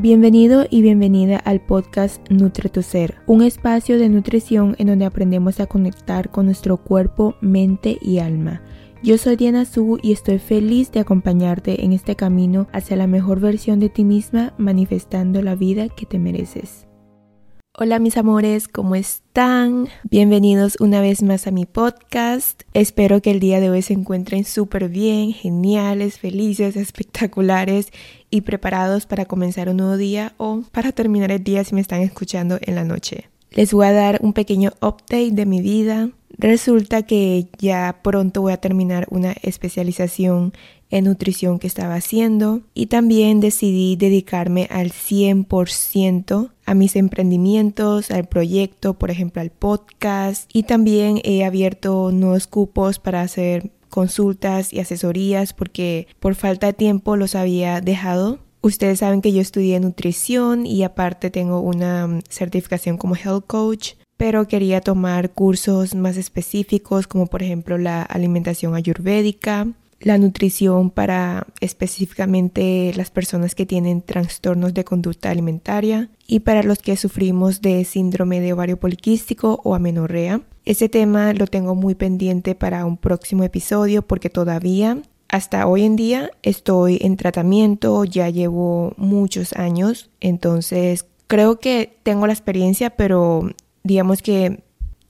Bienvenido y bienvenida al podcast Nutre tu Ser, un espacio de nutrición en donde aprendemos a conectar con nuestro cuerpo, mente y alma. Yo soy Diana Su y estoy feliz de acompañarte en este camino hacia la mejor versión de ti misma, manifestando la vida que te mereces. Hola mis amores, ¿cómo están? Bienvenidos una vez más a mi podcast. Espero que el día de hoy se encuentren súper bien, geniales, felices, espectaculares y preparados para comenzar un nuevo día o para terminar el día si me están escuchando en la noche. Les voy a dar un pequeño update de mi vida. Resulta que ya pronto voy a terminar una especialización en nutrición que estaba haciendo y también decidí dedicarme al 100% a mis emprendimientos, al proyecto, por ejemplo al podcast y también he abierto nuevos cupos para hacer consultas y asesorías porque por falta de tiempo los había dejado. Ustedes saben que yo estudié nutrición y aparte tengo una mm, certificación como health coach pero quería tomar cursos más específicos como por ejemplo la alimentación ayurvédica la nutrición para específicamente las personas que tienen trastornos de conducta alimentaria y para los que sufrimos de síndrome de ovario poliquístico o amenorrea. Ese tema lo tengo muy pendiente para un próximo episodio porque todavía hasta hoy en día estoy en tratamiento, ya llevo muchos años, entonces creo que tengo la experiencia, pero digamos que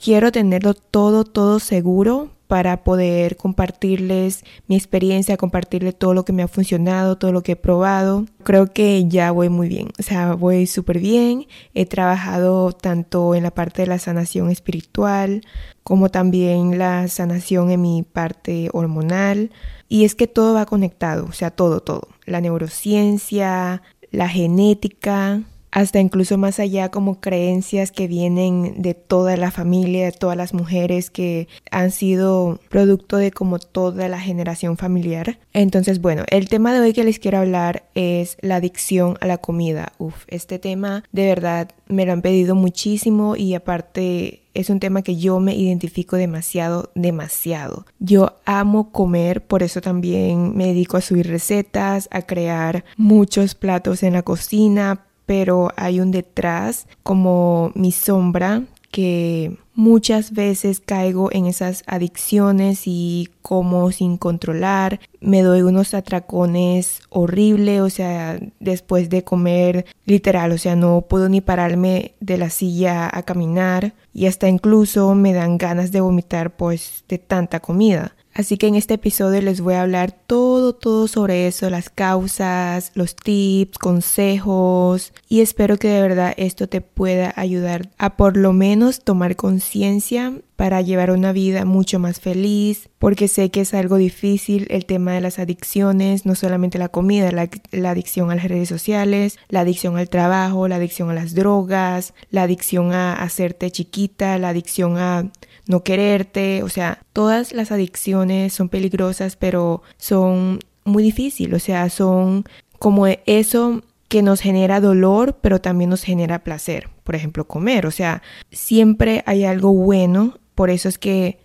quiero tenerlo todo, todo seguro para poder compartirles mi experiencia, compartirles todo lo que me ha funcionado, todo lo que he probado. Creo que ya voy muy bien, o sea, voy súper bien. He trabajado tanto en la parte de la sanación espiritual como también la sanación en mi parte hormonal. Y es que todo va conectado, o sea, todo, todo. La neurociencia, la genética, hasta incluso más allá como creencias que vienen de toda la familia, de todas las mujeres que han sido producto de como toda la generación familiar. Entonces, bueno, el tema de hoy que les quiero hablar es la adicción a la comida. Uf, este tema de verdad me lo han pedido muchísimo y aparte es un tema que yo me identifico demasiado, demasiado. Yo amo comer, por eso también me dedico a subir recetas, a crear muchos platos en la cocina, pero hay un detrás como mi sombra que muchas veces caigo en esas adicciones y como sin controlar, me doy unos atracones horribles, o sea, después de comer literal, o sea, no puedo ni pararme de la silla a caminar y hasta incluso me dan ganas de vomitar pues de tanta comida. Así que en este episodio les voy a hablar todo, todo sobre eso, las causas, los tips, consejos y espero que de verdad esto te pueda ayudar a por lo menos tomar conciencia para llevar una vida mucho más feliz, porque sé que es algo difícil el tema de las adicciones, no solamente la comida, la, adicción a las redes sociales, la adicción al trabajo, la adicción a las drogas, la adicción a hacerte chiquita, la adicción a no quererte, o sea, todas las adicciones son peligrosas, pero son muy difíciles, o sea, son como eso que nos genera dolor, pero también nos genera placer. Por ejemplo, comer, o sea, siempre hay algo bueno, por eso es que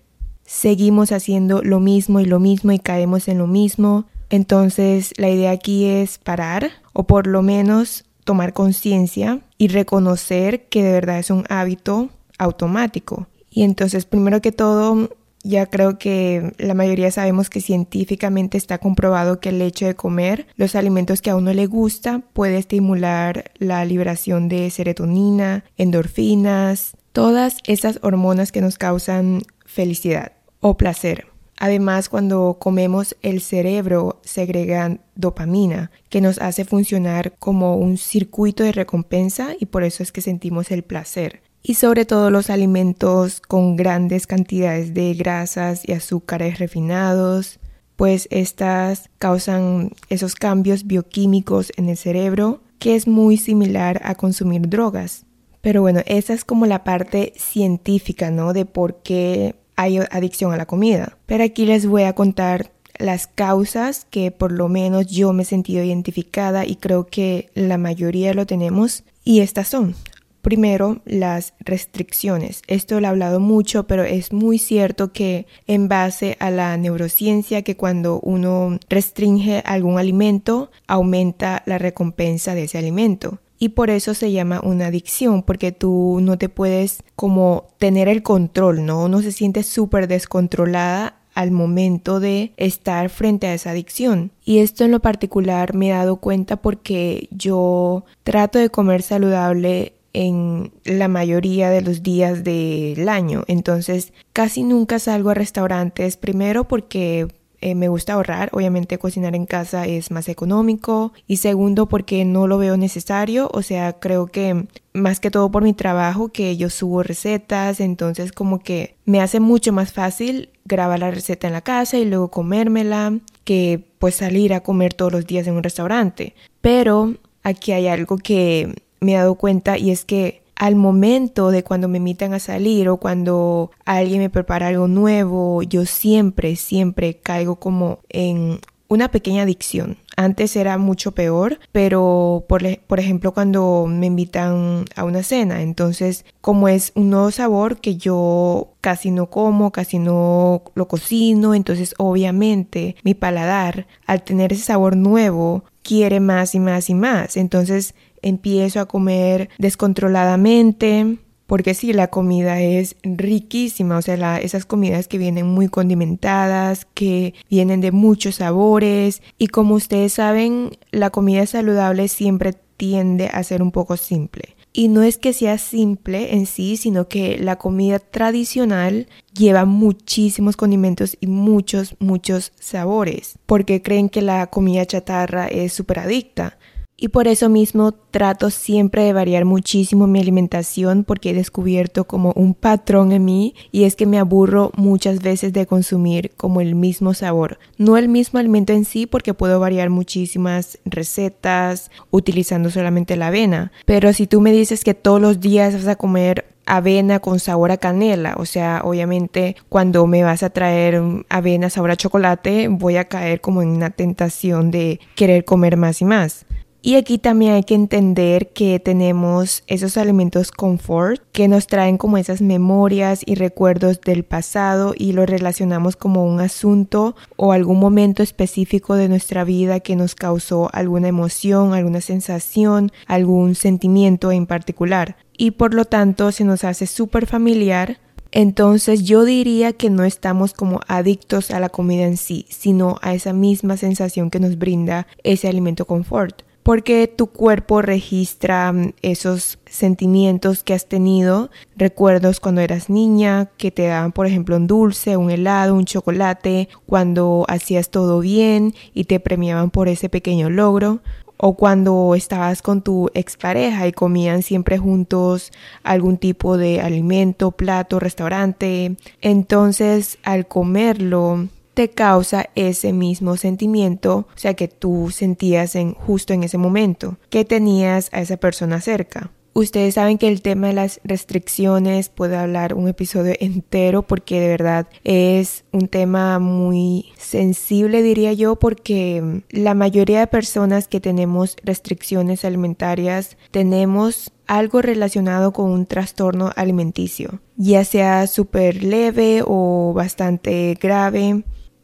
seguimos haciendo lo mismo y lo mismo y caemos en lo mismo. Entonces, la idea aquí es parar o por lo menos tomar conciencia y reconocer que de verdad es un hábito automático y entonces, primero que todo, ya creo que la mayoría sabemos que científicamente está comprobado que el hecho de comer los alimentos que a uno le gusta puede estimular la liberación de serotonina, endorfinas, todas esas hormonas que nos causan felicidad o placer. Además, cuando comemos el cerebro segrega dopamina, que nos hace funcionar como un circuito de recompensa y por eso es que sentimos el placer y sobre todo los alimentos con grandes cantidades de grasas y azúcares refinados, pues estas causan esos cambios bioquímicos en el cerebro que es muy similar a consumir drogas. Pero bueno, esa es como la parte científica, ¿no? De por qué hay adicción a la comida. Pero aquí les voy a contar las causas que por lo menos yo me he sentido identificada y creo que la mayoría lo tenemos. Y estas son Primero, las restricciones. Esto lo he hablado mucho, pero es muy cierto que en base a la neurociencia, que cuando uno restringe algún alimento, aumenta la recompensa de ese alimento. Y por eso se llama una adicción, porque tú no te puedes como tener el control, ¿no? Uno se siente súper descontrolada al momento de estar frente a esa adicción. Y esto en lo particular me he dado cuenta porque yo trato de comer saludable en la mayoría de los días del año. Entonces casi nunca salgo a restaurantes, primero porque eh, me gusta ahorrar, obviamente cocinar en casa es más económico y segundo porque no lo veo necesario, o sea, creo que más que todo por mi trabajo que yo subo recetas, entonces como que me hace mucho más fácil grabar la receta en la casa y luego comérmela que pues salir a comer todos los días en un restaurante. Pero aquí hay algo que me he dado cuenta y es que al momento de cuando me invitan a salir o cuando alguien me prepara algo nuevo, yo siempre, siempre caigo como en una pequeña adicción. Antes era mucho peor, pero por, por, ejemplo cuando me invitan a una cena, entonces como es un nuevo sabor que yo casi no como, casi no lo cocino, entonces obviamente mi paladar al tener ese sabor nuevo quiere más y más y más. Entonces empiezo a comer descontroladamente, porque sí, la comida es riquísima, o sea, esas comidas que vienen muy condimentadas, que vienen de muchos sabores y como ustedes saben, la comida saludable siempre tiende a ser un poco simple. Y no es que sea simple en sí, sino que la comida tradicional lleva muchísimos condimentos y muchos, muchos sabores, porque creen que la comida chatarra es súper adicta. Y por eso mismo trato siempre de variar muchísimo mi alimentación porque he descubierto como un patrón en mí y es que me aburro muchas veces de consumir como el mismo sabor. No el mismo alimento en sí porque puedo variar muchísimas recetas utilizando solamente la avena. Pero si tú me dices que todos los días vas a comer avena con sabor a canela. O sea, obviamente cuando me vas a traer avena sabor a chocolate, voy a caer como en una tentación de querer comer más y más. Y aquí también hay que entender que tenemos esos alimentos confort que nos traen como esas memorias y recuerdos del pasado y lo relacionamos como un asunto o algún momento específico de nuestra vida que nos causó alguna emoción, alguna sensación, algún sentimiento en particular. Y por lo tanto se nos hace súper familiar entonces yo diría que no estamos como adictos a la comida en sí, sino a esa misma sensación que nos brinda ese alimento confort porque tu cuerpo registra mm, esos sentimientos que has tenido, recuerdos cuando eras niña, que te daban por ejemplo un dulce, un helado, un chocolate, cuando hacías todo bien y te premiaban por ese pequeño logro, o cuando estabas con tu expareja y comían siempre juntos algún tipo de alimento, plato, restaurante. Entonces, al comerlo, te causa ese mismo sentimiento, o sea, que tú sentías en, justo en ese momento, que tenías a esa persona cerca. Ustedes saben que el tema de las restricciones puede hablar un episodio entero porque de verdad es un tema muy sensible diría yo porque la mayoría de personas que tenemos restricciones alimentarias tenemos algo relacionado con un trastorno alimenticio, ya sea súper leve o bastante grave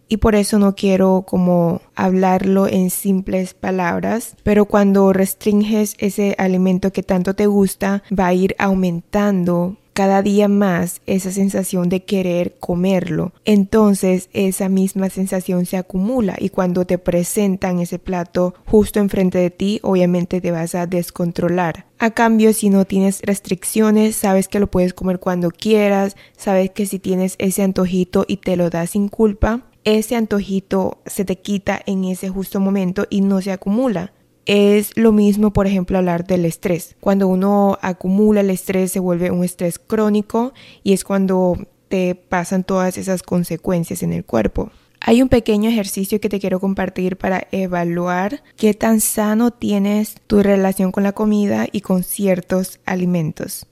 y por eso no quiero como hablarlo en simples palabras, pero cuando restringes ese alimento que tanto te gusta, va a ir aumentando cada día más esa sensación de querer comerlo. Entonces esa misma sensación se acumula y cuando te presentan ese plato justo enfrente de ti, obviamente te vas a descontrolar. A cambio, si no tienes restricciones, sabes que lo puedes comer cuando quieras, sabes que si tienes ese antojito y te lo das sin culpa, ese antojito se te quita en ese justo momento y no se acumula. Es lo mismo, por ejemplo, hablar del estrés. Cuando uno acumula el estrés se vuelve un estrés crónico y es cuando te pasan todas esas consecuencias en el cuerpo. Hay un pequeño ejercicio que te quiero compartir para evaluar qué tan sano tienes tu relación con la comida y con ciertos alimentos.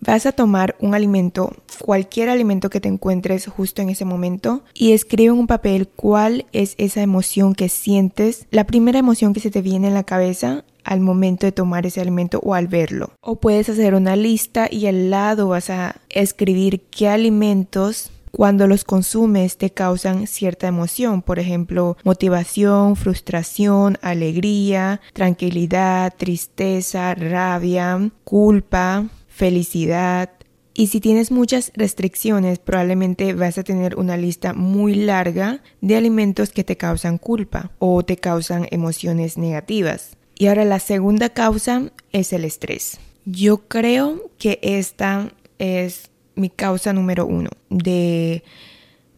Vas a tomar un alimento, cualquier alimento que te encuentres justo en ese momento y escribe en un papel cuál es esa emoción que sientes, la primera emoción que se te viene en la cabeza al momento de tomar ese alimento o al verlo. O puedes hacer una lista y al lado vas a escribir qué alimentos cuando los consumes te causan cierta emoción, por ejemplo, motivación, frustración, alegría, tranquilidad, tristeza, rabia, culpa, felicidad. Y si tienes muchas restricciones, probablemente vas a tener una lista muy larga de alimentos que te causan culpa o te causan emociones negativas. Y ahora la segunda causa es el estrés. Yo creo que esta es mi causa número uno de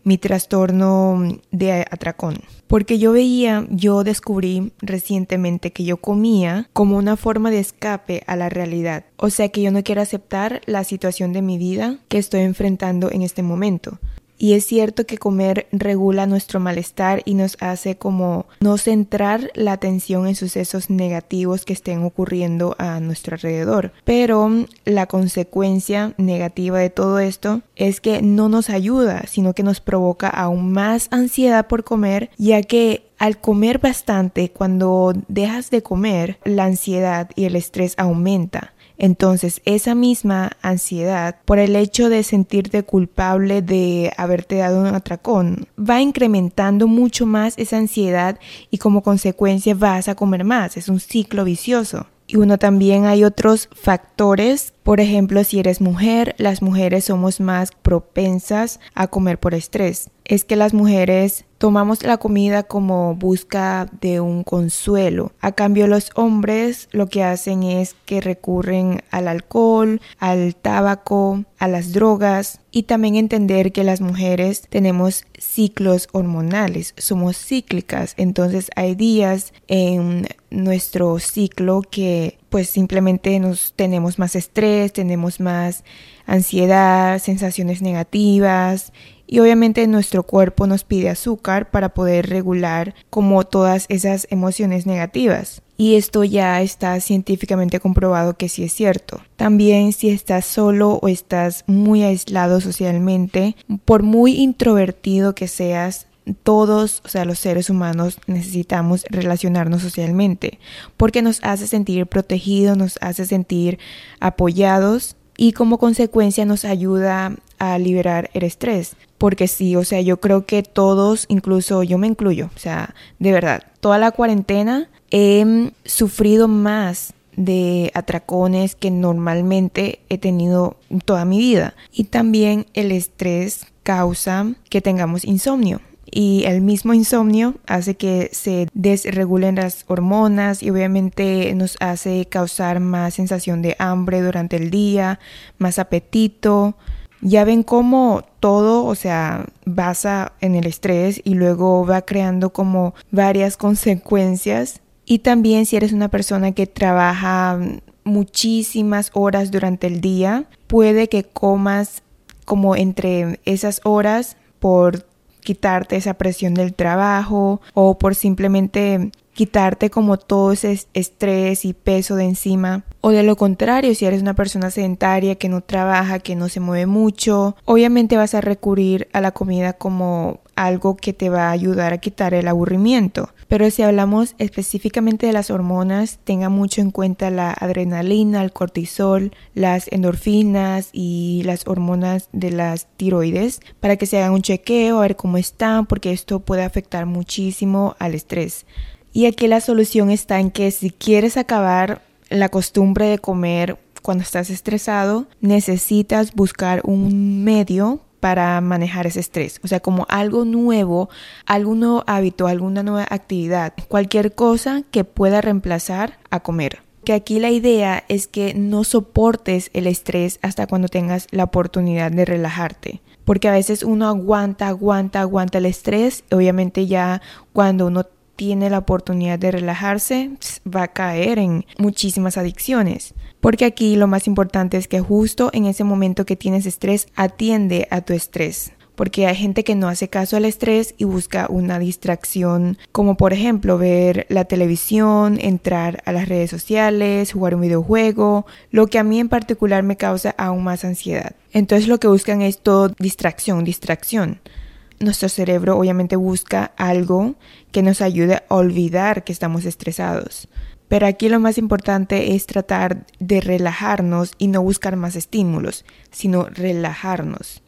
mi trastorno de atracón. Porque yo veía, yo descubrí recientemente que yo comía como una forma de escape a la realidad. O sea que yo no quiero aceptar la situación de mi vida que estoy enfrentando en este momento. Y es cierto que comer regula nuestro malestar y nos hace como no centrar la atención en sucesos negativos que estén ocurriendo a nuestro alrededor. Pero la consecuencia negativa de todo esto es que no nos ayuda, sino que nos provoca aún más ansiedad por comer, ya que al comer bastante, cuando dejas de comer, la ansiedad y el estrés aumenta. Entonces, esa misma ansiedad por el hecho de sentirte culpable de haberte dado un atracón va incrementando mucho más esa ansiedad y como consecuencia vas a comer más. Es un ciclo vicioso. Y uno también hay otros factores, por ejemplo, si eres mujer, las mujeres somos más propensas a comer por estrés. Es que las mujeres tomamos la comida como busca de un consuelo. A cambio los hombres lo que hacen es que recurren al alcohol, al tabaco, a las drogas y también entender que las mujeres tenemos ciclos hormonales, somos cíclicas, entonces hay días en nuestro ciclo que pues simplemente nos tenemos más estrés, tenemos más ansiedad, sensaciones negativas y obviamente nuestro cuerpo nos pide azúcar para poder regular como todas esas emociones negativas. Y esto ya está científicamente comprobado que sí es cierto. También si estás solo o estás muy aislado socialmente, por muy introvertido que seas, todos, o sea, los seres humanos necesitamos relacionarnos socialmente porque nos hace sentir protegidos, nos hace sentir apoyados y como consecuencia nos ayuda a liberar el estrés. Porque sí, o sea, yo creo que todos, incluso yo me incluyo, o sea, de verdad, toda la cuarentena he sufrido más de atracones que normalmente he tenido toda mi vida. Y también el estrés causa que tengamos insomnio y el mismo insomnio hace que se desregulen las hormonas y obviamente nos hace causar más sensación de hambre durante el día, más apetito. Ya ven cómo todo, o sea, basa en el estrés y luego va creando como varias consecuencias. Y también si eres una persona que trabaja muchísimas horas durante el día, puede que comas como entre esas horas por quitarte esa presión del trabajo o por simplemente quitarte como todo ese estrés y peso de encima. O de lo contrario, si eres una persona sedentaria que no trabaja, que no se mueve mucho, obviamente vas a recurrir a la comida como algo que te va a ayudar a quitar el aburrimiento. Pero si hablamos específicamente de las hormonas, tenga mucho en cuenta la adrenalina, el cortisol, las endorfinas y las hormonas de las tiroides para que se hagan un chequeo, a ver cómo están, porque esto puede afectar muchísimo al estrés. Y aquí la solución está en que si quieres acabar la costumbre de comer cuando estás estresado, necesitas buscar un medio para manejar ese estrés. O sea, como algo nuevo, algún nuevo hábito, alguna nueva actividad, cualquier cosa que pueda reemplazar a comer. Que aquí la idea es que no soportes el estrés hasta cuando tengas la oportunidad de relajarte. Porque a veces uno aguanta, aguanta, aguanta el estrés. Obviamente ya cuando uno tiene la oportunidad de relajarse, va a caer en muchísimas adicciones. Porque aquí lo más importante es que justo en ese momento que tienes estrés, atiende a tu estrés. Porque hay gente que no hace caso al estrés y busca una distracción, como por ejemplo ver la televisión, entrar a las redes sociales, jugar un videojuego, lo que a mí en particular me causa aún más ansiedad. Entonces lo que buscan es todo distracción, distracción nuestro cerebro obviamente busca algo que nos ayude a olvidar que estamos estresados. Pero aquí lo más importante es tratar de relajarnos y no buscar más estímulos, sino relajarnos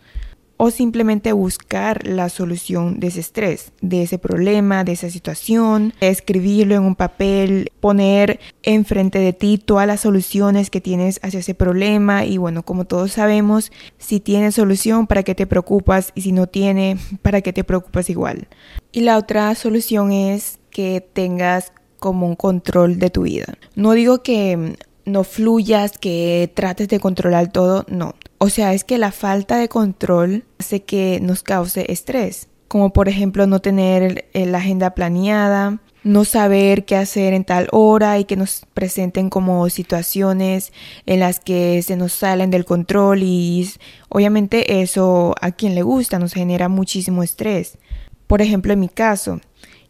o simplemente buscar la solución de ese estrés, de ese problema, de esa situación, escribirlo en un papel, poner enfrente de ti todas las soluciones que tienes hacia ese problema y bueno, como todos sabemos, si tiene solución, ¿para qué te preocupas? Y si no tiene, ¿para qué te preocupas igual? Y la otra solución es que tengas como un control de tu vida. No digo que no fluyas, que trates de controlar todo, no. O sea, es que la falta de control hace que nos cause estrés, como por ejemplo no tener la agenda planeada, no saber qué hacer en tal hora y que nos presenten como situaciones en las que se nos salen del control y obviamente eso a quien le gusta nos genera muchísimo estrés. Por ejemplo, en mi caso,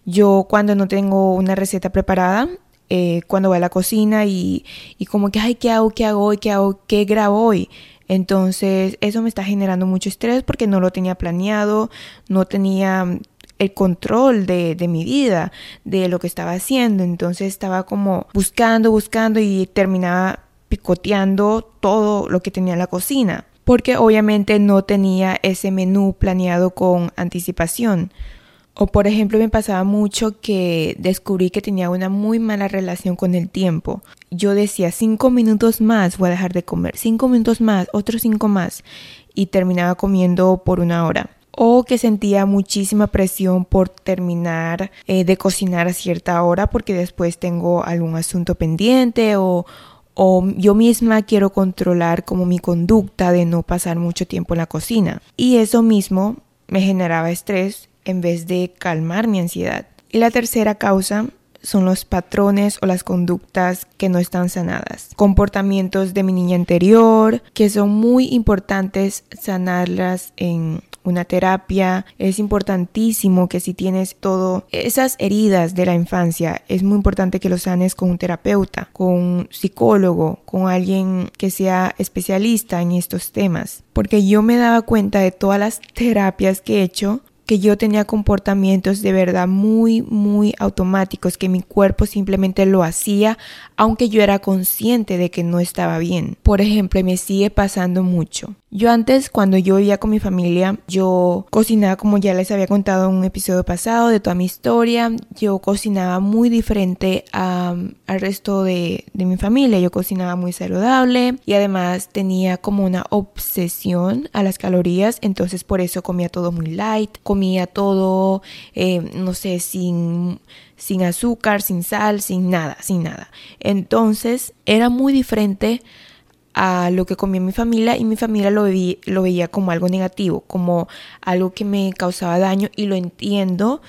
yo cuando no tengo una receta preparada, eh, cuando voy a la cocina y, y como que, ay, ¿qué hago? ¿Qué hago hoy? ¿Qué hago? ¿Qué grabo hoy? Entonces eso me está generando mucho estrés porque no lo tenía planeado, no tenía mm, el control de, de, mi vida, de lo que estaba haciendo. Entonces estaba como buscando, buscando y terminaba picoteando todo lo que tenía en la cocina. Porque obviamente no tenía ese menú planeado con anticipación. O por ejemplo me pasaba mucho que descubrí que tenía una muy mala relación con el tiempo. Yo decía cinco minutos más voy a dejar de comer, cinco minutos más, otros cinco más y terminaba comiendo por una hora. O que sentía muchísima presión por terminar eh, de cocinar a cierta hora porque después tengo algún asunto pendiente o, o yo misma quiero controlar como mi conducta de no pasar mucho tiempo en la cocina. Y eso mismo me generaba estrés en vez de calmar mi ansiedad. Y la tercera causa son los patrones o las conductas que no están sanadas. Comportamientos de mi niña anterior que son muy importantes sanarlas en una terapia. Es importantísimo que si tienes todo esas heridas de la infancia, es muy importante que lo sanes con un terapeuta, con un psicólogo, con alguien que sea especialista en estos temas. Porque yo me daba cuenta de todas las terapias que he hecho que yo tenía comportamientos de verdad muy, muy automáticos, que mi cuerpo simplemente lo hacía, aunque yo era consciente de que no estaba bien. Por ejemplo, me sigue pasando mucho. Yo antes, cuando yo vivía con mi familia, yo cocinaba como ya les había contado en un episodio pasado de toda mi historia. Yo cocinaba muy diferente al resto de, de mi familia. Yo cocinaba muy saludable y además tenía como una obsesión a las calorías. Entonces por eso comía todo muy light. Todo, eh, no sé, sin sin azúcar, sin sal, sin nada, sin nada. Entonces era muy diferente a lo que comía mi familia y mi familia lo, lo veía como algo negativo, como algo que me causaba daño y lo entiendo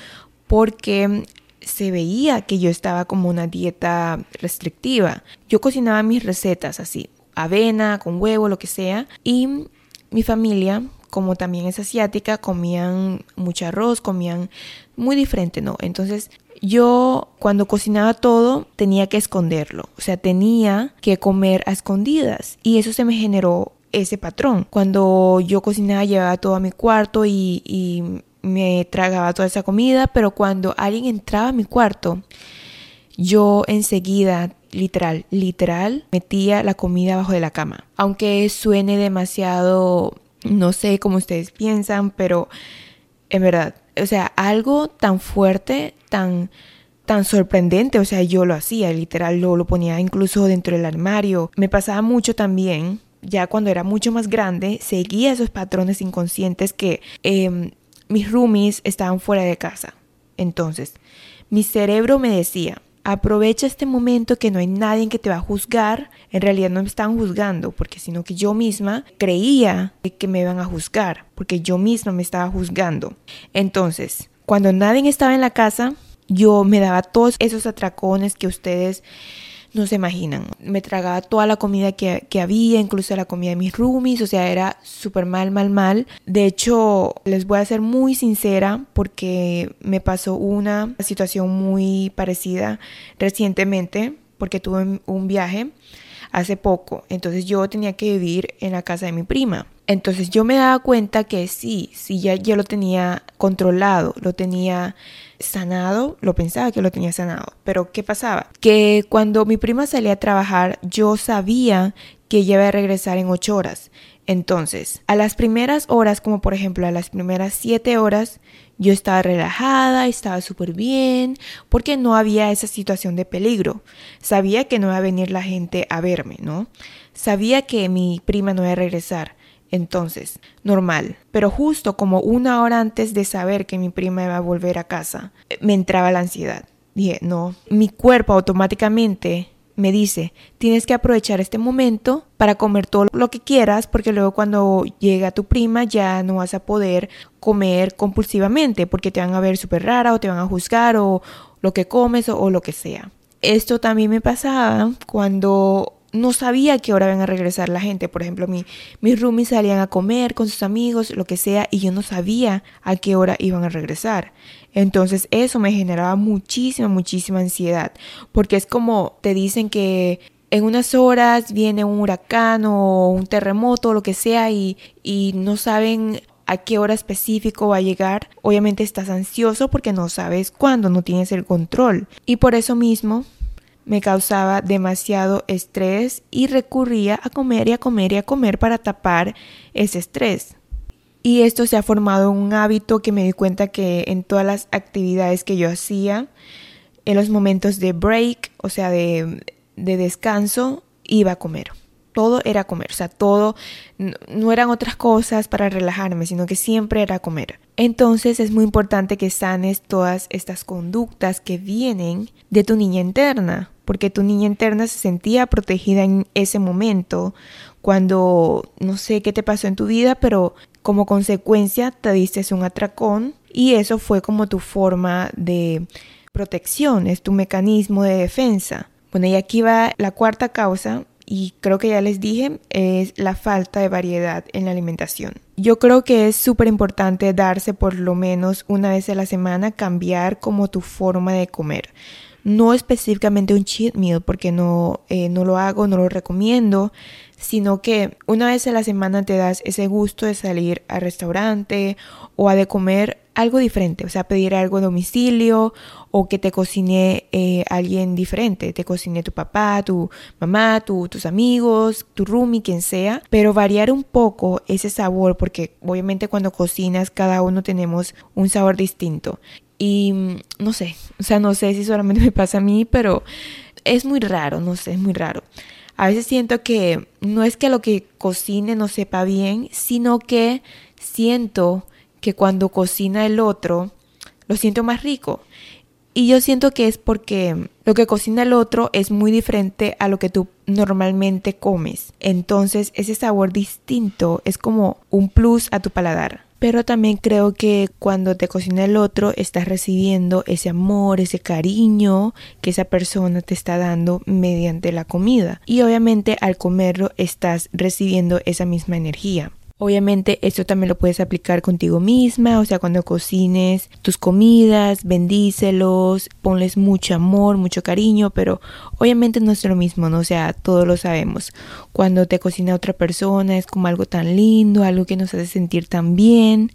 porque se veía que yo estaba como una dieta restrictiva. Yo cocinaba mis recetas así, avena, con huevo, lo que sea, y mi familia, como también es asiática, comían mucho arroz, comían muy diferente, ¿no? Entonces yo cuando cocinaba todo tenía que esconderlo, o sea, tenía que comer a escondidas y eso se me generó ese patrón. Cuando yo cocinaba llevaba todo a mi cuarto y, me tragaba toda esa comida, pero cuando alguien entraba a mi cuarto, yo enseguida, literal, literal, metía la comida abajo de la cama. Aunque suene demasiado, no sé cómo ustedes piensan, pero en verdad, o sea, algo tan fuerte, tan tan sorprendente, o sea, yo lo hacía, literal, lo, lo ponía incluso dentro del armario. Me pasaba mucho también, ya cuando era mucho más grande, seguía esos patrones inconscientes que em, mis roomies estaban fuera de casa. Entonces, mi cerebro me decía, aprovecha este momento que no hay nadie que te va a juzgar. En realidad no me estaban juzgando, porque sino que yo misma creía que me iban a juzgar, porque yo misma me estaba juzgando. Entonces, cuando nadie estaba en la casa, yo me daba todos esos atracones que ustedes no se imaginan. Me tragaba toda la comida que, había, incluso la comida de mis roomies, o sea, era súper mal, mal, mal. De hecho, les voy a ser muy sincera porque me pasó una situación muy parecida recientemente, porque tuve un viaje hace poco, entonces yo tenía que vivir en la casa de mi prima. Entonces yo me daba cuenta que sí, sí, ya yo lo tenía controlado, lo tenía sanado, lo pensaba que lo tenía sanado, pero ¿qué pasaba? Que cuando mi prima salía a trabajar, yo sabía que ella iba a regresar en ocho horas. Entonces, a las primeras horas, como por ejemplo a las primeras siete horas, yo estaba relajada, estaba súper bien, porque no había esa situación de peligro. Sabía que no iba a venir la gente a verme, ¿no? Sabía que mi prima no iba a regresar. Entonces, normal. Pero justo como una hora antes de saber que mi prima iba a volver a casa, me entraba la ansiedad. Dije, no, mi cuerpo automáticamente me dice, tienes que aprovechar este momento para comer todo lo que quieras, porque luego cuando llega tu prima ya no vas a poder comer compulsivamente, porque te van a ver súper rara o te van a juzgar o lo que comes o, o lo que sea. Esto también me pasaba cuando no sabía qué hora iban a regresar la gente. Por ejemplo, mi, mis roomies salían a comer con sus amigos, lo que sea, y yo no sabía a qué hora iban a regresar. Entonces eso me generaba muchísima, muchísima ansiedad, porque es como te dicen que en unas horas viene un huracán o un terremoto lo que sea y, y no saben a qué hora específico va a llegar. Obviamente estás ansioso porque no sabes cuándo, no tienes el control. Y por eso mismo me causaba demasiado estrés y recurría a comer y a comer y a comer para tapar ese estrés. Y esto se ha formado un hábito que me di cuenta que en todas las actividades que yo hacía, en los momentos de break, o sea, de, de descanso, iba a comer. Todo era comer, o sea, todo no eran otras cosas para relajarme, sino que siempre era comer. Entonces es muy importante que sanes todas estas conductas que vienen de tu niña interna, porque tu niña interna se sentía protegida en ese momento, cuando no sé qué te pasó en tu vida, pero como consecuencia te diste un atracón y eso fue como tu forma de protección, es tu mecanismo de defensa. Bueno, y aquí va la cuarta causa y creo que ya les dije, es la falta de variedad en la alimentación. Yo creo que es súper importante darse por lo menos una vez a la semana, cambiar como tu forma de comer no específicamente un cheat meal porque no, eh, no lo hago, no lo recomiendo, sino que una vez a la semana te das ese gusto de salir al restaurante o a de comer algo diferente, o sea, pedir algo a domicilio o que te cocine eh, alguien diferente, te cocine tu papá, tu mamá, tus amigos, tu roomie, quien sea, pero variar un poco ese sabor porque obviamente cuando cocinas cada uno tenemos un sabor distinto. Y mm, no sé, o sea, no sé si solamente me pasa a mí, pero es muy raro, no sé, es muy raro. A veces siento que no es que lo que cocine no sepa bien, sino que siento que cuando cocina el otro, lo siento más rico. Y yo siento que es porque lo que cocina el otro es muy diferente a lo que tú normalmente comes. Entonces ese sabor distinto es como un plus a tu paladar pero también creo que cuando te cocina el otro estás recibiendo ese amor, ese cariño que esa persona te está dando mediante la comida. Y obviamente al comerlo estás recibiendo esa misma energía. Obviamente esto también lo puedes aplicar contigo misma, o sea, cuando cocines tus comidas, bendícelos, ponles mucho amor, mucho cariño, pero obviamente no es lo mismo, ¿no? O sea, todos lo sabemos. Cuando te cocina otra persona es como algo tan lindo, algo que nos hace sentir tan bien.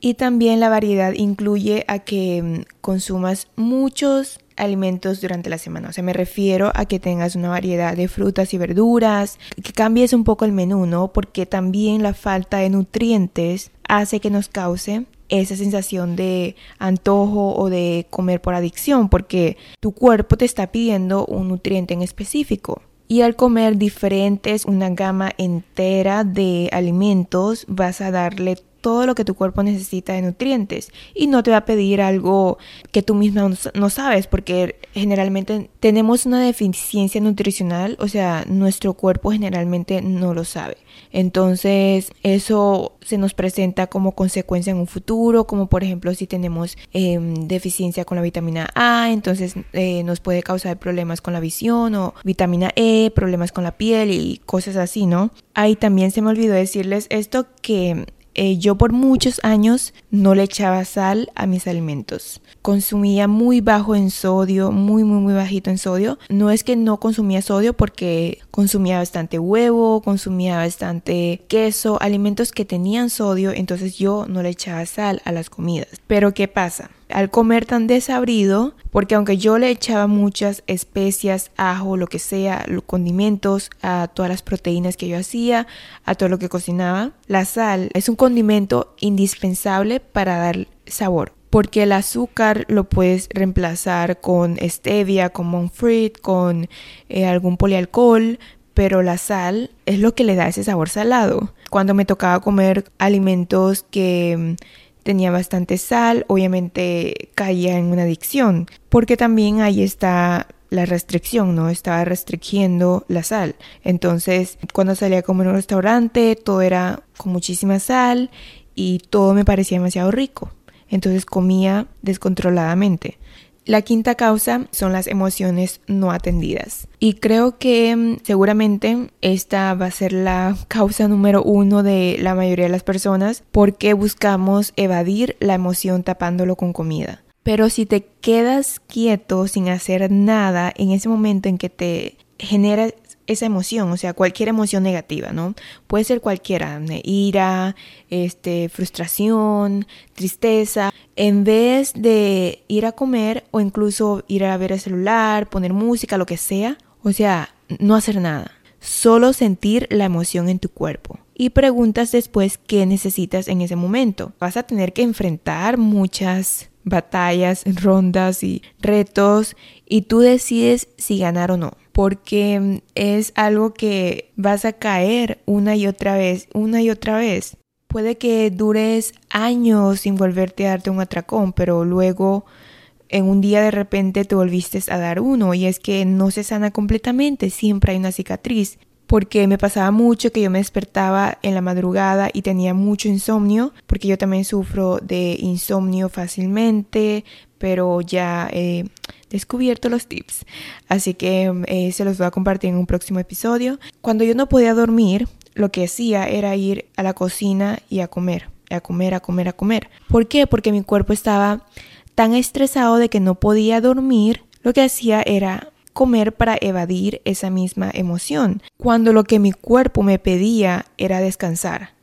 Y también la variedad incluye a que mm, consumas muchos alimentos durante la semana. O sea, me refiero a que tengas una variedad de frutas y verduras, que cambies un poco el menú, ¿no? Porque también la falta de nutrientes hace que nos cause esa sensación de antojo o de comer por adicción, porque tu cuerpo te está pidiendo un nutriente en específico. Y al comer diferentes, una gama entera de alimentos, vas a darle todo lo que tu cuerpo necesita de nutrientes y no te va a pedir algo que tú misma no sabes porque generalmente tenemos una deficiencia nutricional, o sea, nuestro cuerpo generalmente no lo sabe. Entonces, eso se nos presenta como consecuencia en un futuro, como por ejemplo si tenemos em, deficiencia con la vitamina A, entonces eh, nos puede causar problemas con la visión o vitamina E, problemas con la piel y cosas así, ¿no? Ahí también se me olvidó decirles esto que eh, yo por muchos años no le echaba sal a mis alimentos. Consumía muy bajo en sodio, muy, muy, muy bajito en sodio. No es que no consumía sodio porque consumía bastante huevo, consumía bastante queso, alimentos que tenían sodio, entonces yo no le echaba sal a las comidas. Pero ¿qué pasa? Al comer tan desabrido, porque aunque yo le echaba muchas especias, ajo, lo que sea, los condimentos, a todas las proteínas que yo hacía, a todo lo que cocinaba, la sal es un condimento indispensable para dar sabor. Porque el azúcar lo puedes reemplazar con stevia, con monfruit, con eh, algún polialcohol, pero la sal es lo que le da ese sabor salado. Cuando me tocaba comer alimentos que tenía bastante sal, obviamente caía en una adicción, porque también ahí está la restricción, ¿no? Estaba restringiendo la sal. Entonces, cuando salía a comer en un restaurante, todo era con muchísima sal y todo me parecía demasiado rico. Entonces comía descontroladamente. La quinta causa son las emociones no atendidas. Y creo que mm, seguramente esta va a ser la causa número uno de la mayoría de las personas porque buscamos evadir la emoción tapándolo con comida. Pero si te quedas quieto sin hacer nada en ese momento en que te genera esa emoción, o sea, cualquier emoción negativa, ¿no? Puede ser cualquiera, ira, este, frustración, tristeza. En vez de ir a comer o incluso ir a ver el celular, poner música, lo que sea, o sea, no hacer nada, solo sentir la emoción en tu cuerpo. Y preguntas después qué necesitas en ese momento. Vas a tener que enfrentar muchas batallas, rondas y retos y tú decides si ganar o no porque es algo que vas a caer una y otra vez, una y otra vez. Puede que dures años sin volverte a darte un atracón, pero luego en un día de repente te volviste a dar uno y es que no se sana completamente, siempre hay una cicatriz. Porque me pasaba mucho que yo me despertaba en la madrugada y tenía mucho insomnio, porque yo también sufro de insomnio fácilmente, pero ya he descubierto los tips, así que eh, se los voy a compartir en un próximo episodio. Cuando yo no podía dormir, lo que hacía era ir a la cocina y a comer, a comer, a comer, a comer. ¿Por qué? Porque mi cuerpo estaba tan estresado de que no podía dormir, lo que hacía era comer para evadir esa misma emoción, cuando lo que mi cuerpo me pedía era descansar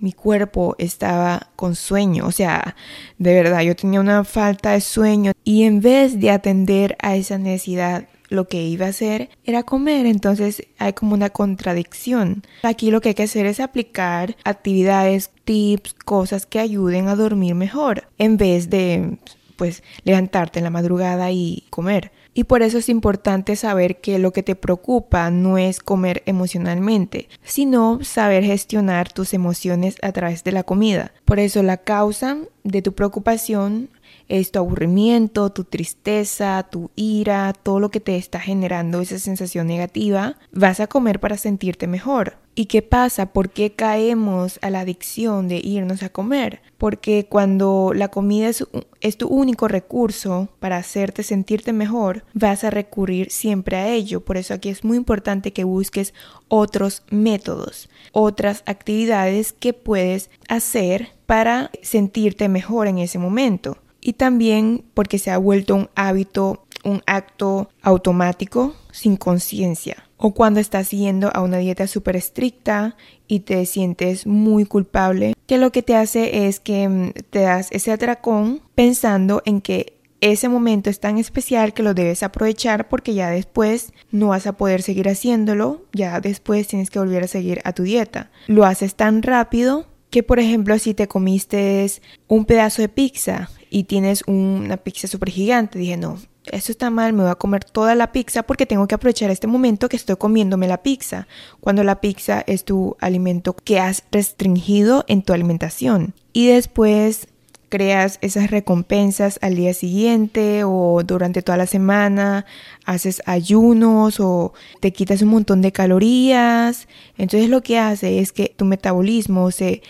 mi cuerpo estaba con sueño, o sea, de verdad, yo tenía una falta de sueño y en vez de atender a esa necesidad, lo que iba a hacer era comer, entonces hay como una contradicción. Aquí lo que hay que hacer es aplicar actividades, tips, cosas que ayuden a dormir mejor, en vez de pues levantarte en la madrugada y comer. Y por eso es importante saber que lo que te preocupa no es comer emocionalmente, sino saber gestionar tus emociones a través de la comida. Por eso la causa de tu preocupación es tu aburrimiento, tu tristeza, tu ira, todo lo que te está generando esa sensación negativa, vas a comer para sentirte mejor. ¿Y qué pasa? ¿Por qué caemos a la adicción de irnos a comer? Porque cuando la comida es, tu único recurso para hacerte sentirte mejor, vas a recurrir siempre a ello. Por eso aquí es muy importante que busques otros métodos, otras actividades que puedes hacer para sentirte mejor en ese momento. Y también porque se ha vuelto un hábito, un acto automático sin conciencia o cuando estás siguiendo a una dieta súper estricta y te sientes muy culpable, que lo que te hace es que mm, te das ese atracón pensando en que ese momento es tan especial que lo debes aprovechar porque ya después no vas a poder seguir haciéndolo, ya después tienes que volver a seguir a tu dieta. Lo haces tan rápido que por ejemplo si te comiste un pedazo de pizza y tienes una pizza súper gigante, dije no, esto está mal, me voy a comer toda la pizza porque tengo que aprovechar este momento que estoy comiéndome la pizza, cuando la pizza es tu alimento que has restringido en tu alimentación. Y después creas esas recompensas al día siguiente o durante toda la semana, haces ayunos o te quitas un montón de calorías. Entonces lo que hace es que tu metabolismo se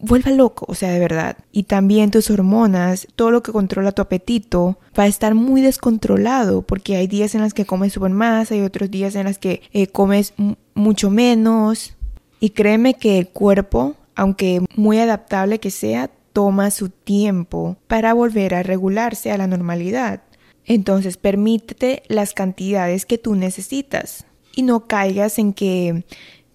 vuelva loco, o sea, de verdad. Y también tus hormonas, todo lo que controla tu apetito, va a estar muy descontrolado porque hay días en los que comes súper más, hay otros días en los que eh, comes mucho menos. Y créeme que el cuerpo aunque muy adaptable que sea, toma su tiempo para volver a regularse a la normalidad. Entonces permítete las cantidades que tú necesitas y no caigas en que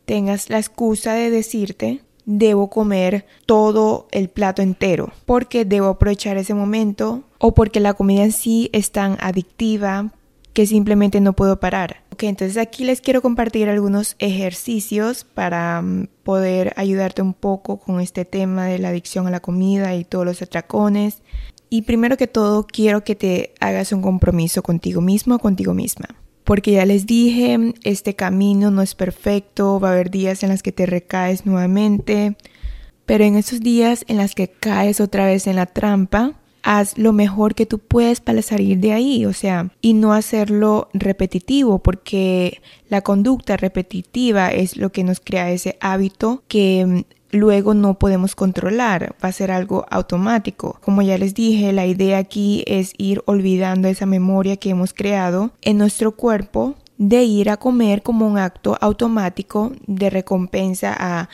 tengas la excusa de decirte debo comer todo el plato entero porque debo aprovechar ese momento o porque la comida en sí es tan adictiva que simplemente no puedo parar. Ok, entonces aquí les quiero compartir algunos ejercicios para mm, poder ayudarte un poco con este tema de la adicción a la comida y todos los atracones. Y primero que todo, quiero que te hagas un compromiso contigo mismo o contigo misma. Porque ya les dije, este camino no es perfecto, va a haber días en los que te recaes nuevamente, pero en esos días en los que caes otra vez en la trampa, haz lo mejor que tú puedes para salir de ahí, o sea, y no hacerlo repetitivo, porque la conducta repetitiva es lo que nos crea ese hábito que mm, luego no podemos controlar, va a ser algo automático. Como ya les dije, la idea aquí es ir olvidando esa memoria que hemos creado en nuestro cuerpo de ir a comer como un acto automático de recompensa a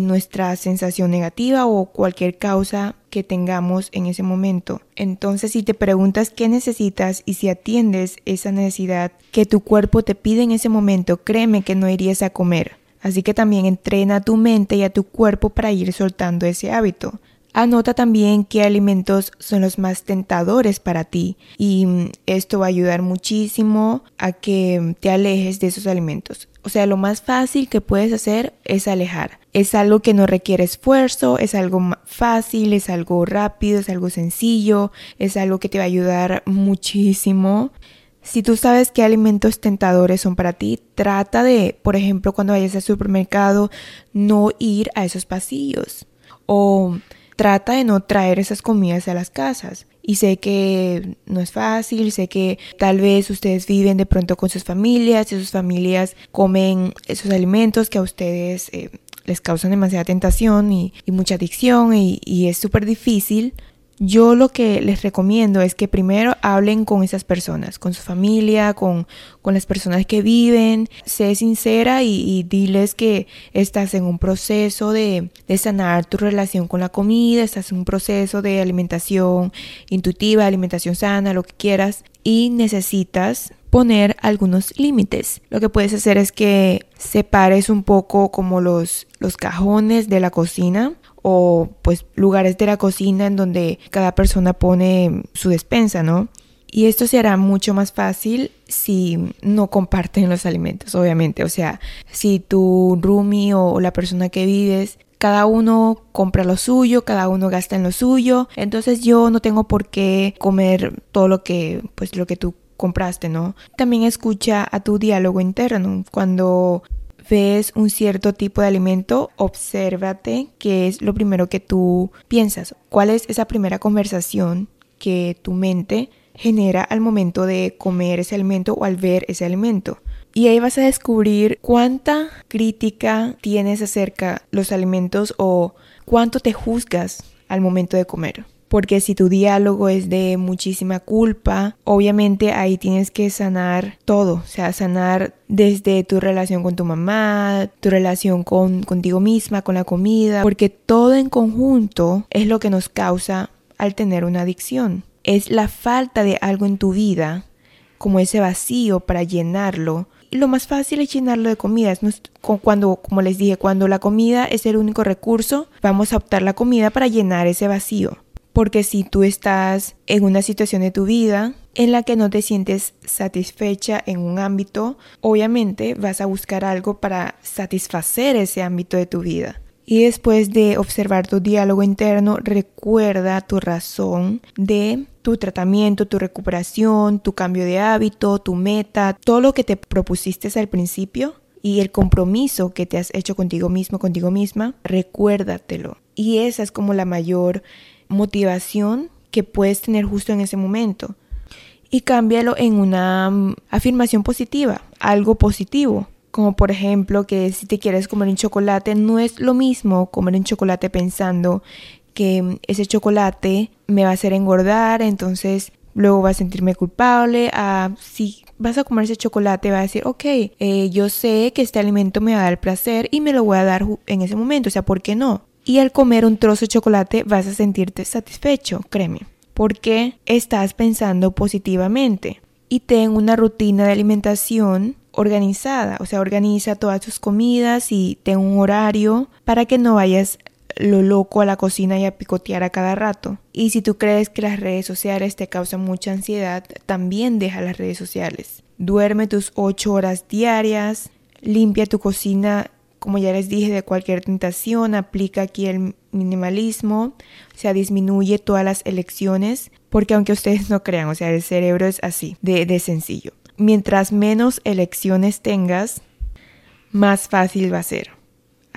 nuestra sensación negativa o cualquier causa que tengamos en ese momento. Entonces, si te preguntas qué necesitas y si atiendes esa necesidad que tu cuerpo te pide en ese momento, créeme que no irías a comer. Así que también entrena a tu mente y a tu cuerpo para ir soltando ese hábito. Anota también qué alimentos son los más tentadores para ti y mm, esto va a ayudar muchísimo a que te alejes de esos alimentos. O sea, lo más fácil que puedes hacer es alejar. Es algo que no requiere esfuerzo, es algo fácil, es algo rápido, es algo sencillo, es algo que te va a ayudar muchísimo. Si tú sabes qué alimentos tentadores son para ti, trata de, por ejemplo, cuando vayas al supermercado, no ir a esos pasillos. O trata de no traer esas comidas a las casas. Y sé que no es fácil, sé que tal vez ustedes viven de pronto con sus familias y sus familias comen esos alimentos que a ustedes eh, les causan demasiada tentación y, mucha adicción y, y es súper difícil. Yo lo que les recomiendo es que primero hablen con esas personas, con su familia, con, con las personas que viven. Sé sincera y, diles que estás en un proceso de, de, sanar tu relación con la comida, estás en un proceso de alimentación intuitiva, alimentación sana, lo que quieras, y necesitas poner algunos límites. Lo que puedes hacer es que separes un poco como los, los cajones de la cocina o pues lugares de la cocina en donde cada persona pone su despensa, ¿no? Y esto se hará mucho más fácil si no comparten los alimentos, obviamente. O sea, si tu roomie o la persona que vives, cada uno compra lo suyo, cada uno gasta en lo suyo. Entonces yo no tengo por qué comer todo lo que, pues lo que tú compraste, ¿no? También escucha a tu diálogo interno. Cuando ves un cierto tipo de alimento, obsérvate qué es lo primero que tú piensas. ¿Cuál es esa primera conversación que tu mente genera al momento de comer ese alimento o al ver ese alimento? Y ahí vas a descubrir cuánta crítica tienes acerca los alimentos o cuánto te juzgas al momento de comer porque si tu diálogo es de muchísima culpa, obviamente ahí tienes que sanar todo, o sea, sanar desde tu relación con tu mamá, tu relación con contigo misma, con la comida, porque todo en conjunto es lo que nos causa al tener una adicción. Es la falta de algo en tu vida, como ese vacío para llenarlo. Lo más fácil es llenarlo de comida. cuando, como les dije, cuando la comida es el único recurso, vamos a optar la comida para llenar ese vacío. Porque si tú estás en una situación de tu vida en la que no te sientes satisfecha en un ámbito, obviamente vas a buscar algo para satisfacer ese ámbito de tu vida. Y después de observar tu diálogo interno, recuerda tu razón de tu tratamiento, tu recuperación, tu cambio de hábito, tu meta, todo lo que te propusiste al principio y el compromiso que te has hecho contigo mismo, contigo misma, recuérdatelo. Y esa es como la mayor motivación que puedes tener justo en ese momento y cámbialo en una mm, afirmación positiva, algo positivo. Como por ejemplo que si te quieres comer un chocolate, no es lo mismo comer un chocolate pensando que mm, ese chocolate me va a hacer engordar, entonces luego va a sentirme culpable. A, si vas a comer ese chocolate, va a decir, ok, eh, yo sé que este alimento me va a dar placer y me lo voy a dar en ese momento, o sea, ¿por qué no? Y al comer un trozo de chocolate vas a sentirte satisfecho, créeme, porque estás pensando positivamente y ten una rutina de alimentación organizada, o sea, organiza todas tus comidas y ten un horario para que no vayas lo loco a la cocina y a picotear a cada rato. Y si tú crees que las redes sociales te causan mucha ansiedad, también deja las redes sociales. Duerme tus 8 horas diarias, limpia tu cocina, como ya les dije, de cualquier tentación, aplica aquí el minimalismo, o sea, disminuye todas las elecciones, porque aunque ustedes no crean, o sea, el cerebro es así, de, de sencillo. Mientras menos elecciones tengas, más fácil va a ser.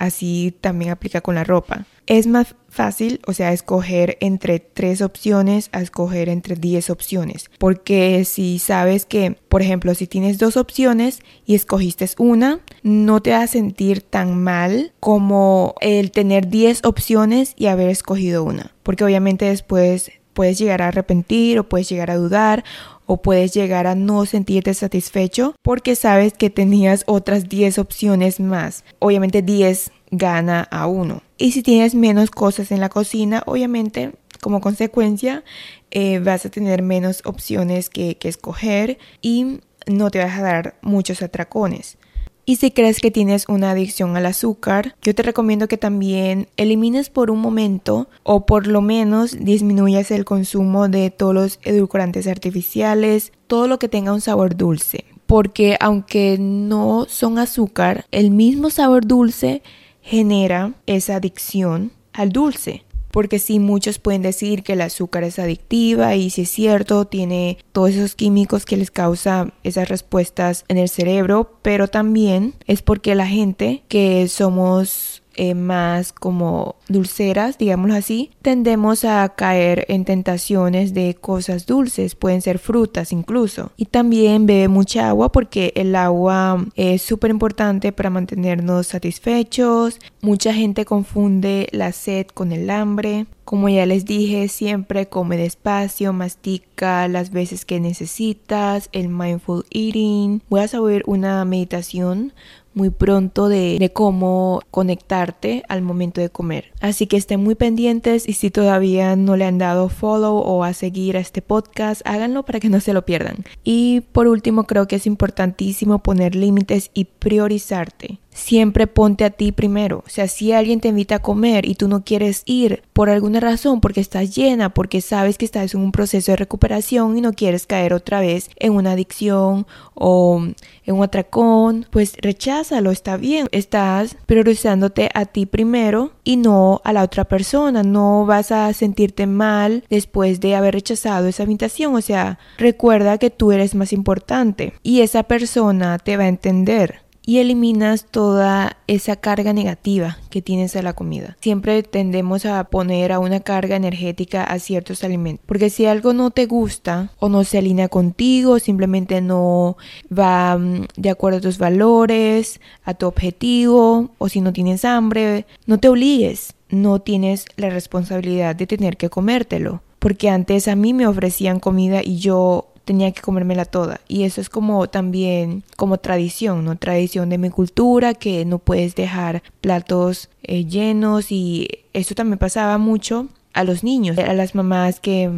Así también aplica con la ropa. Es más fácil, o sea, escoger entre tres opciones a escoger entre diez opciones. Porque si sabes que, por ejemplo, si tienes dos opciones y escogiste una, no te va a sentir tan mal como el tener diez opciones y haber escogido una. Porque obviamente después puedes llegar a arrepentir o puedes llegar a dudar o puedes llegar a no sentirte satisfecho porque sabes que tenías otras 10 opciones más. Obviamente 10 gana a uno. Y si tienes menos cosas en la cocina, obviamente como consecuencia eh, vas a tener menos opciones que, que escoger y no te vas a dar muchos atracones. Y si crees que tienes una adicción al azúcar, yo te recomiendo que también elimines por un momento o por lo menos disminuyas el consumo de todos los edulcorantes artificiales, todo lo que tenga un sabor dulce. Porque aunque no son azúcar, el mismo sabor dulce genera esa adicción al dulce porque sí muchos pueden decir que el azúcar es adictiva y si es cierto, tiene todos esos químicos que les causa esas respuestas en el cerebro, pero también es porque la gente que somos eh, más como dulceras, digámoslo así, tendemos a caer en tentaciones de cosas dulces, pueden ser frutas incluso. Y también bebe mucha agua porque el agua es súper importante para mantenernos satisfechos. Mucha gente confunde la sed con el hambre. Como ya les dije, siempre come despacio, mastica las veces que necesitas, el mindful eating. Voy a subir una meditación muy pronto de, cómo conectarte al momento de comer. Así que estén muy pendientes y si todavía no le han dado follow o a seguir a este podcast, háganlo para que no se lo pierdan. Y por último, creo que es importantísimo poner límites y priorizarte siempre ponte a ti primero. O sea, si alguien te invita a comer y tú no quieres ir por alguna razón, porque estás llena, porque sabes que estás en un proceso de recuperación y no quieres caer otra vez en una adicción o en un atracón, pues recházalo, está bien. Estás priorizándote a ti primero y no a la otra persona. No vas a sentirte mal después de haber rechazado esa invitación. O sea, recuerda que tú eres más importante y esa persona te va a entender y eliminas toda esa carga negativa que tienes a la comida. Siempre tendemos a poner a una carga energética a ciertos alimentos, porque si algo no te gusta o no se alinea contigo, simplemente no va mm, de acuerdo a tus valores, a tu objetivo, o si no tienes hambre, no te obligues, no tienes la responsabilidad de tener que comértelo. Porque antes a mí me ofrecían comida y yo tenía que comérmela toda. Y eso es como también como tradición, ¿no? Tradición de mi cultura, que no puedes dejar platos eh, llenos y eso también pasaba mucho a los niños, a las mamás que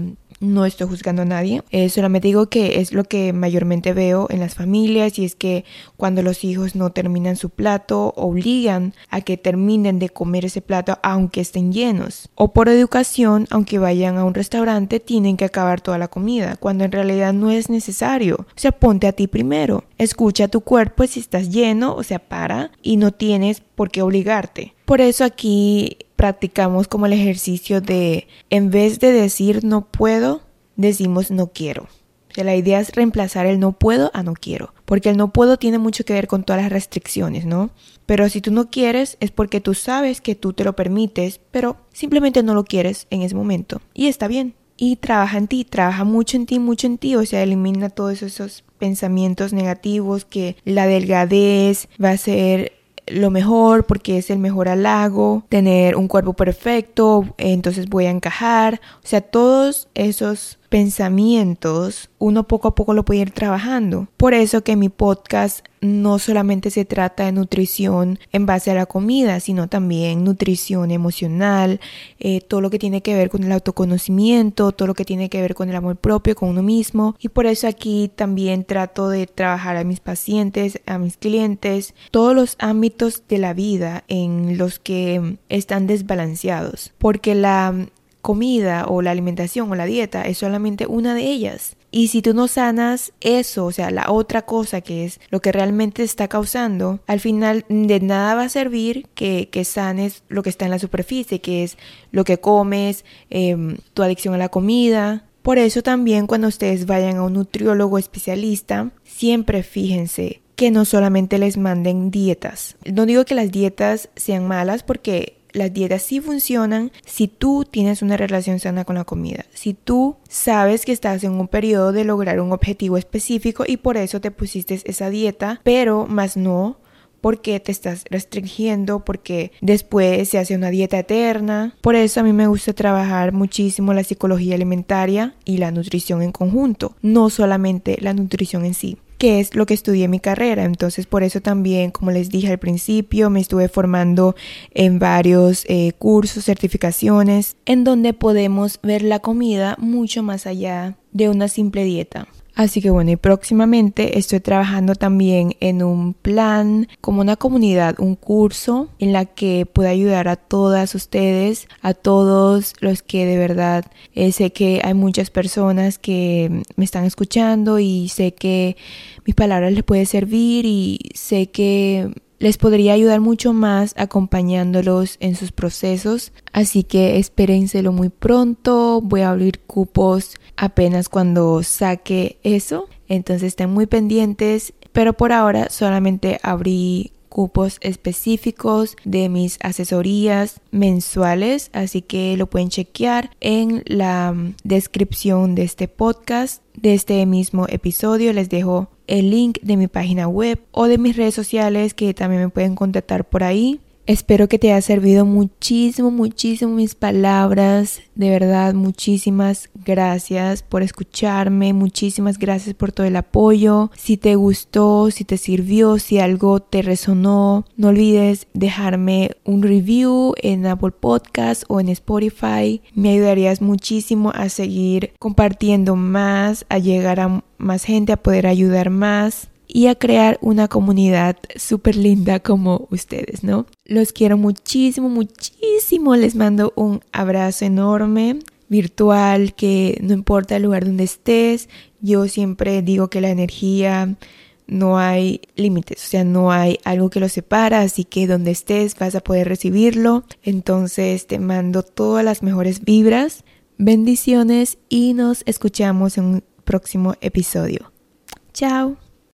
no estoy juzgando a nadie, eh, solamente digo que es lo que mayormente veo en las familias y es que cuando los hijos no terminan su plato, obligan a que terminen de comer ese plato aunque estén llenos. O por educación, aunque vayan a un restaurante, tienen que acabar toda la comida, cuando en realidad no es necesario. O sea, ponte a ti primero. Escucha a tu cuerpo si estás lleno, o sea, para y no tienes por qué obligarte. Por eso aquí practicamos como el ejercicio de, en vez de decir no puedo, decimos no quiero. la idea es reemplazar el no puedo a no quiero, porque el no puedo tiene mucho que ver con todas las restricciones, ¿no? Pero si tú no quieres es porque tú sabes que tú te lo permites, pero simplemente no lo quieres en ese momento. Y está bien. Y trabaja en ti, trabaja mucho en ti, mucho en ti, o sea, elimina todos esos pensamientos negativos que la delgadez va a ser lo mejor porque es el mejor halago, tener un cuerpo perfecto, entonces voy a encajar, o sea, todos esos pensamientos uno poco a poco lo puede ir trabajando. Por eso que mi podcast no solamente se trata de nutrición en base a la comida, sino también nutrición emocional, eh, todo lo que tiene que ver con el autoconocimiento, todo lo que tiene que ver con el amor propio, con uno mismo. Y por eso aquí también trato de trabajar a mis pacientes, a mis clientes, todos los ámbitos de la vida en los que están desbalanceados. Porque la comida o la alimentación o la dieta es solamente una de ellas. Y si tú no sanas eso, o sea, la otra cosa que es lo que realmente está causando, al final de nada va a servir que, que sanes lo que está en la superficie, que es lo que comes, em, tu adicción a la comida. Por eso también cuando ustedes vayan a un nutriólogo especialista, siempre fíjense que no solamente les manden dietas. No digo que las dietas sean malas porque las dietas sí funcionan si tú tienes una relación sana con la comida, si tú sabes que estás en un periodo de lograr un objetivo específico y por eso te pusiste esa dieta, pero más no porque te estás restringiendo, porque después se hace una dieta eterna. Por eso a mí me gusta trabajar muchísimo la psicología alimentaria y la nutrición en conjunto, no solamente la nutrición en sí que es lo que estudié en mi carrera. Entonces, por eso también, como les dije al principio, me estuve formando en varios eh, cursos, certificaciones, en donde podemos ver la comida mucho más allá de una simple dieta. Así que bueno, y próximamente estoy trabajando también en un plan como una comunidad, un curso en la que pueda ayudar a todas ustedes, a todos los que de verdad eh, sé que hay muchas personas que me están escuchando y sé que mis palabras les pueden servir y sé que les podría ayudar mucho más acompañándolos en sus procesos. Así que espérenselo muy pronto. Voy a abrir cupos apenas cuando saque eso. Entonces estén muy pendientes. Pero por ahora solamente abrí cupos específicos de mis asesorías mensuales, así que lo pueden chequear en la descripción de este podcast, de este mismo episodio. Les dejo el link de mi página web o de mis redes sociales que también me pueden contactar por ahí. Espero que te haya servido muchísimo, muchísimo mis palabras. De verdad, muchísimas gracias por escucharme. Muchísimas gracias por todo el apoyo. Si te gustó, si te sirvió, si algo te resonó, no olvides dejarme un review en Apple Podcast o en Spotify. Me ayudarías muchísimo a seguir compartiendo más, a llegar a más gente, a poder ayudar más y a crear una comunidad súper linda como ustedes, ¿no? Los quiero muchísimo, muchísimo. Les mando un abrazo enorme virtual, que no importa el lugar donde estés, yo siempre digo que la energía no hay límites, o sea, no hay algo que lo separa, así que donde estés vas a poder recibirlo. Entonces te mando todas las mejores vibras, bendiciones y nos escuchamos en un próximo episodio. Chao.